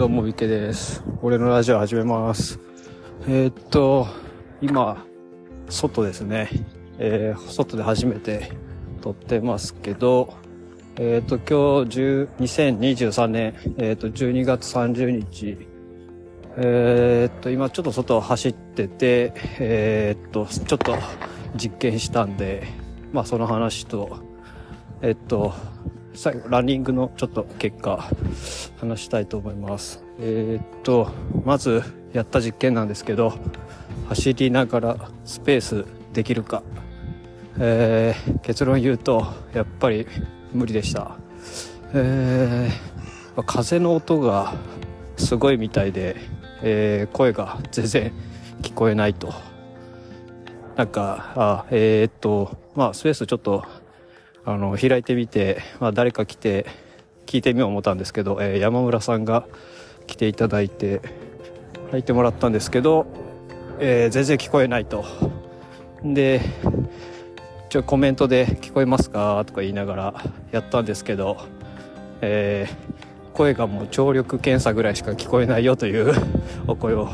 どうも、みけです。俺のラジオ始めます。えーっと、今、外ですね。えー、外で初めて撮ってますけど、えーっと、今日、2023年、えっと、12月30日、えっと、今ちょっと外を走ってて、えっと、ちょっと実験したんで、まあその話と、えっと、最後、ランニングのちょっと結果、話したいと思います。えーっと、まずやった実験なんですけど、走りながらスペースできるか。えー結論言うと、やっぱり無理でした。えー風の音がすごいみたいで、えー声が全然聞こえないと。なんか、あえーっと、まあ、スペースちょっとあの、開いてみて、まあ、誰か来て、聞いてみよう思ったんですけど、えー山村さんが来ていただいて、入ってもらったんですけど、えー全然聞こえないと。で、ちょ、コメントで聞こえますか？とか言いながらやったんですけど、えー声がもう聴力検査ぐらいしか聞こえないよという お声を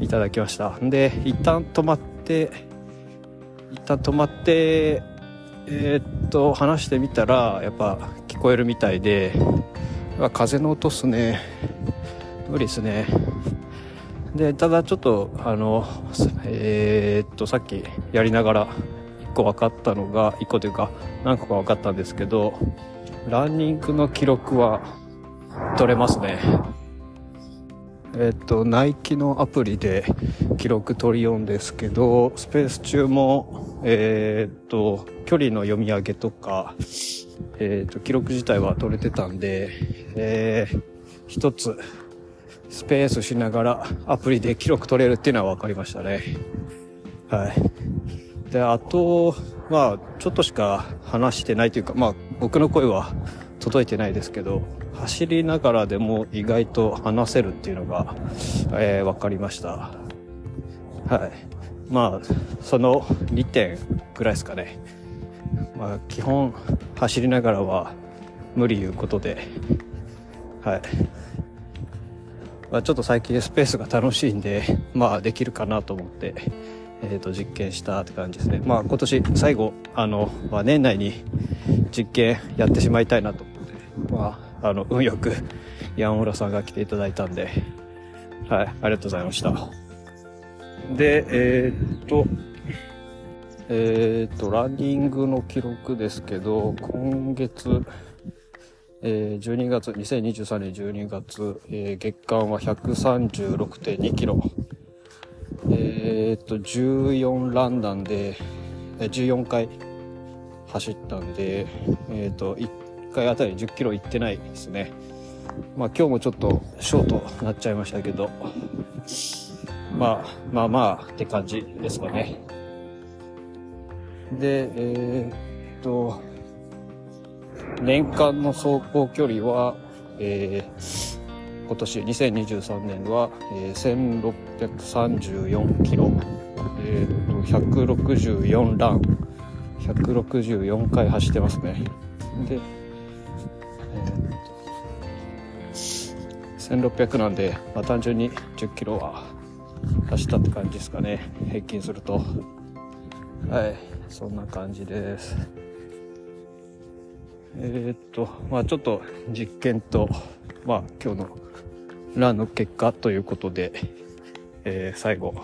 いただきました。で、一旦止まって、一旦止まって、えーっと話してみたらやっぱ聞こえるみたいで風の音っすね。無理ですね。でただちょっとあのえーっとさっきやりながら1個分かったのが1個というか何個か分かったんですけどランニングの記録は取れますね。えっと、ナイキのアプリで記録取り読んですけど、スペース中も、えっと、距離の読み上げとか、えっと、記録自体は取れてたんで、えー、一つ、スペースしながらアプリで記録取れるっていうのは分かりましたね。はい。で、あと、まあ、ちょっとしか話してないというか、まあ、僕の声は届いてないですけど、走りながらでも意外と話せるっていうのが、えー、分かりました。はい。まあ、その2点ぐらいですかね。まあ、基本、走りながらは無理いうことで、はい。まあ、ちょっと最近スペースが楽しいんで、まあ、できるかなと思って、えっ、と、実験したって感じですね。まあ、今年最後、あの、まあ、年内に実験やってしまいたいなと、まあ、の、運よく山村さんが来ていただいたんで、はい、ありがとうございました。で、えーっと、えーっと、ランニングの記録ですけど、今月、えー12月、2023年12月、えー月間は136.2キロ。えーっと、14ランなんで、14回走ったんで、えっと、1 1回あたり10キロ行ってないですね。まあ今日もちょっとショートなっちゃいましたけど、まあまあまあって感じですかね。で、えーっと、年間の走行距離は、えー今年2023年は、えー1634キロ、えーっと、164ラン、164回走ってますね。で、1600なんで、まあ、単純に10キロは走ったって感じですかね。平均すると。はい。そんな感じです。えー、っとまあちょっと実験とまあ今日のランの結果ということで、えー最後。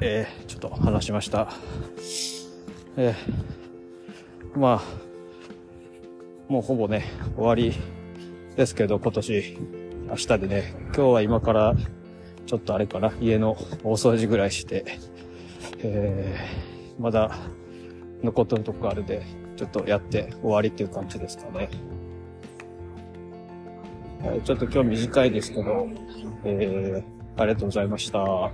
えーちょっと話しました。えーまあもうほぼね、終わりですけど、今年、明日でね、今日は今から、ちょっとあれかな、家の大掃除ぐらいして、えー、まだ残ってるとこあるで、ちょっとやって終わりっていう感じですかね。はい、ちょっと今日短いですけど、えー、ありがとうございました。